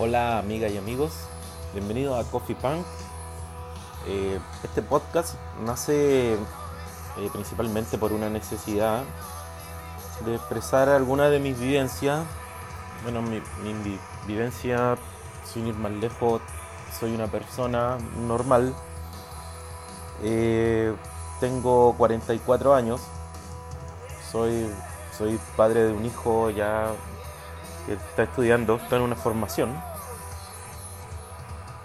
Hola amigas y amigos, bienvenidos a Coffee Punk. Eh, este podcast nace eh, principalmente por una necesidad de expresar alguna de mis vivencias. Bueno, mi, vivencia, sin ir más lejos, soy una persona normal. Eh, tengo 44 años. Soy, soy padre de un hijo ya que está estudiando, está en una formación.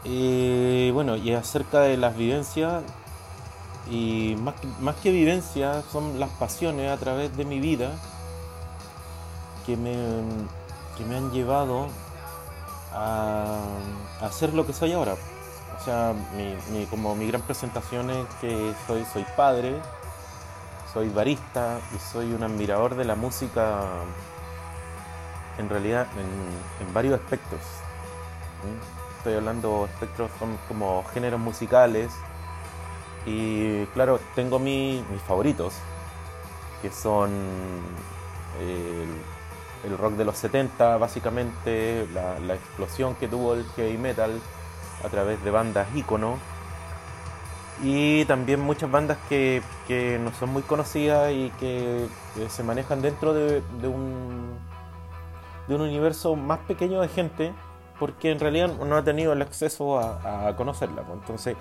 Y bueno, y acerca de las vivencias, y más, más que vivencias, son las pasiones a través de mi vida que me, que me han llevado a, hacer lo que soy ahora. O sea, mi, como mi gran presentación es que soy, soy padre, soy barista y soy un admirador de la música en realidad en, varios aspectos. Estoy hablando espectros como géneros musicales. Y claro, tengo mis favoritos, que son el, rock de los 70 básicamente, la, explosión que tuvo el heavy metal a través de bandas ícono. Y también muchas bandas que, no son muy conocidas y que, se manejan dentro de un de un universo más pequeño de gente porque en realidad no ha tenido el acceso a, conocerla. Pues. Entonces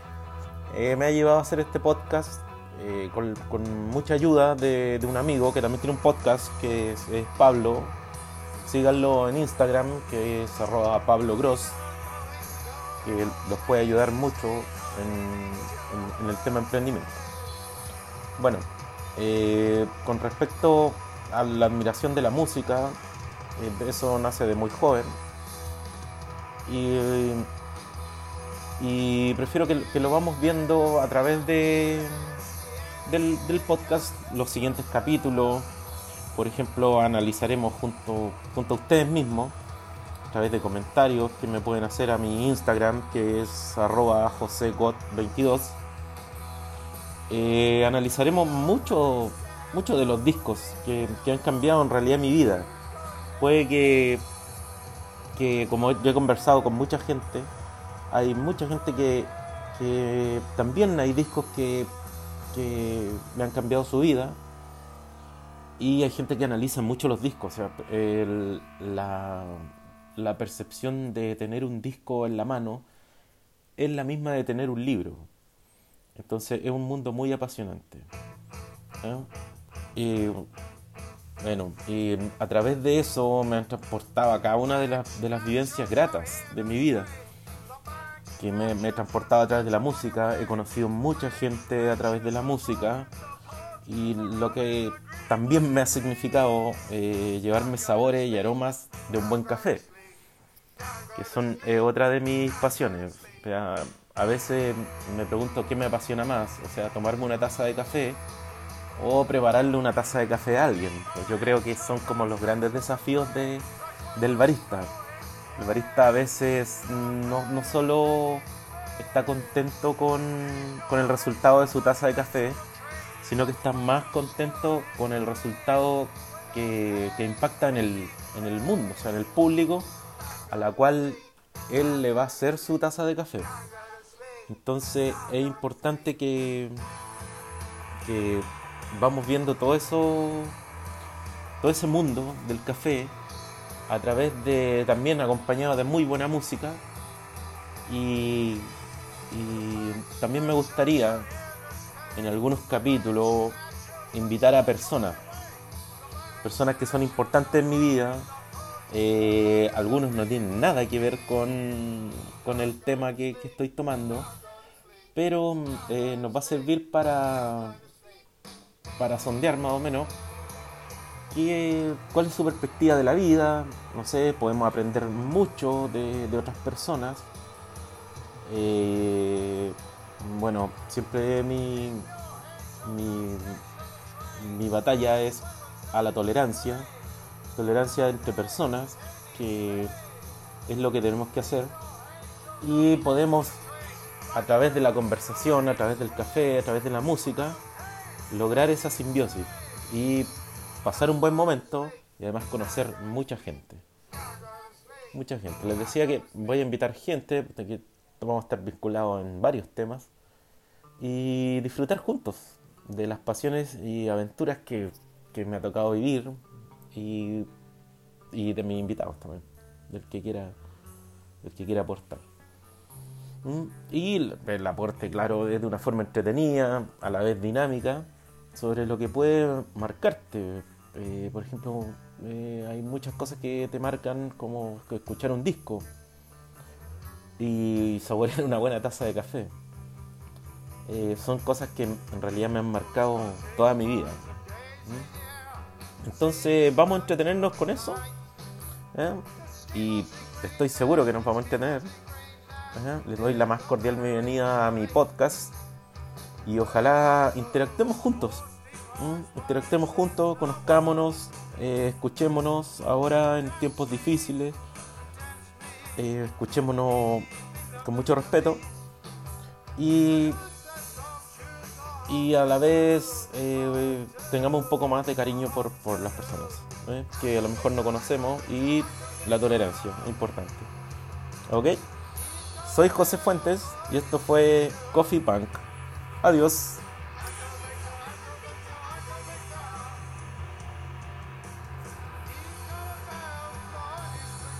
eh, me ha llevado a hacer este podcast eh, con, mucha ayuda de, un amigo que también tiene un podcast que es, Pablo. Síganlo en Instagram que es arroba Pablo Gross que los puede ayudar mucho en, el tema emprendimiento. Bueno, eh, con respecto a la admiración de la música, eso nace de muy joven. Y, prefiero que, lo vamos viendo a través de, del, podcast los siguientes capítulos. Por ejemplo, analizaremos junto, junto a ustedes mismos, a través de comentarios que me pueden hacer a mi Instagram, que es arroba josegot22. Eh, analizaremos mucho, mucho de los discos que, que han cambiado en realidad mi vida puede que, que como yo he conversado con mucha gente, hay mucha gente que, también hay discos que, me han cambiado su vida y hay gente que analiza mucho los discos. O sea, la, percepción de tener un disco en la mano es la misma de tener un libro. Entonces es un mundo muy apasionante. Y bueno, y a través de eso me han transportado a cada una de, de las vivencias gratas de mi vida. Que me, he transportado a través de la música, he conocido mucha gente a través de la música y lo que también me ha significado eh, llevarme sabores y aromas de un buen café, que son eh, otra de mis pasiones. a veces me pregunto qué me apasiona más, o sea, tomarme una taza de café o prepararle una taza de café a alguien. Pues yo creo que son como los grandes desafíos de, del barista. El barista a veces no, no solo está contento con, el resultado de su taza de café, sino que está más contento con el resultado que, impacta en el, en el mundo, o sea, en el público a la cual él le va a hacer su taza de café. Entonces es importante que, que vamos viendo todo eso, todo ese mundo del café a través de también acompañado de muy buena música. Y, también me gustaría en algunos capítulos invitar a personas, personas que son importantes en mi vida, eh, algunos no tienen nada que ver con, con el tema que, estoy tomando, pero eh, nos va a servir para, para sondear más o menos cuál es su perspectiva de la vida, no sé, podemos aprender mucho de, otras personas. Eh, bueno, siempre mi, mi, mi batalla es a la tolerancia, tolerancia entre personas, que es lo que tenemos que hacer. Y podemos, a través de la conversación, a través del café, a través de la música, lograr esa simbiosis y pasar un buen momento y además conocer mucha gente. mucha gente. Les decía que voy a invitar gente, que vamos a estar vinculados en varios temas y disfrutar juntos de las pasiones y aventuras que, que me ha tocado vivir y, y de mis invitados también, del que quiera, del que quiera aportar. ¿Mm? Y el aporte, claro, es de una forma entretenida, a la vez dinámica, sobre lo que puede marcarte. Eh, por ejemplo, eh, hay muchas cosas que te marcan como escuchar un disco y saborear una buena taza de café. Eh, son cosas que en realidad me han marcado toda mi vida. Entonces vamos a entretenernos con eso. Y estoy seguro que nos vamos a entretener. Les doy la más cordial bienvenida a mi podcast. Y ojalá interactuemos juntos. Interactuemos juntos, conozcámonos, eh, escuchémonos ahora en tiempos difíciles. Eh, escuchémonos con mucho respeto. Y y a la vez eh, tengamos un poco más de cariño por, por las personas que a lo mejor no conocemos y la tolerancia, importante. ¿Ok? Soy José Fuentes y esto fue Coffee Punk. Adiós.